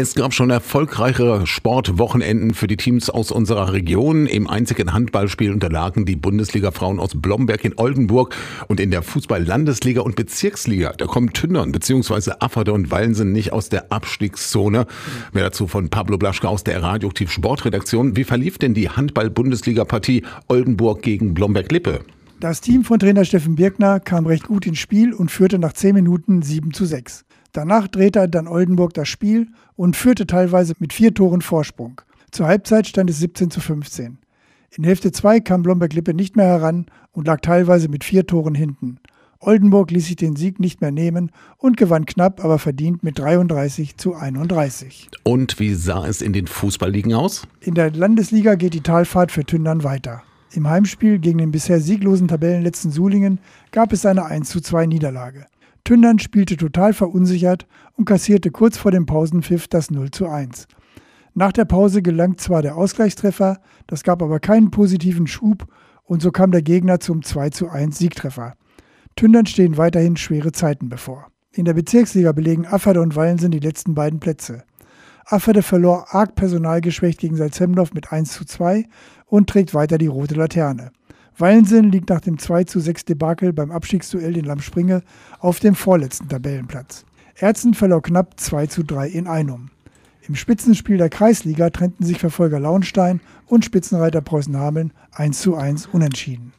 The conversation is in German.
Es gab schon erfolgreichere Sportwochenenden für die Teams aus unserer Region. Im einzigen Handballspiel unterlagen die Bundesliga-Frauen aus Blomberg in Oldenburg und in der Fußball-Landesliga und Bezirksliga. Da kommen Tündern bzw. Afferde und Wallensen nicht aus der Abstiegszone. Mehr dazu von Pablo Blaschke aus der Radioaktiv Sportredaktion. Wie verlief denn die Handball-Bundesliga-Partie Oldenburg gegen Blomberg-Lippe? Das Team von Trainer Steffen Birkner kam recht gut ins Spiel und führte nach 10 Minuten 7 zu 6. Danach drehte dann Oldenburg das Spiel und führte teilweise mit vier Toren Vorsprung. Zur Halbzeit stand es 17 zu 15. In Hälfte 2 kam Blomberg-Lippe nicht mehr heran und lag teilweise mit vier Toren hinten. Oldenburg ließ sich den Sieg nicht mehr nehmen und gewann knapp, aber verdient mit 33 zu 31. Und wie sah es in den Fußballligen aus? In der Landesliga geht die Talfahrt für Tündern weiter. Im Heimspiel gegen den bisher sieglosen Tabellenletzten Sulingen gab es eine 1 zu 2 Niederlage. Tündern spielte total verunsichert und kassierte kurz vor dem Pausenpfiff das 0 zu 1. Nach der Pause gelang zwar der Ausgleichstreffer, das gab aber keinen positiven Schub und so kam der Gegner zum 2 zu 1 Siegtreffer. Tündern stehen weiterhin schwere Zeiten bevor. In der Bezirksliga belegen Afferde und Wallensen die letzten beiden Plätze. Afferde verlor arg personalgeschwächt gegen Salzhemdorf mit 1 zu 2 und trägt weiter die rote Laterne. Wallensen liegt nach dem 2 zu 6 Debakel beim Abstiegsduell in Lamspringe auf dem vorletzten Tabellenplatz. Erzen verlor knapp 2 zu 3 in Einum. Im Spitzenspiel der Kreisliga trennten sich Verfolger Launstein und Spitzenreiter Preußen-Hameln 1 zu 1 unentschieden.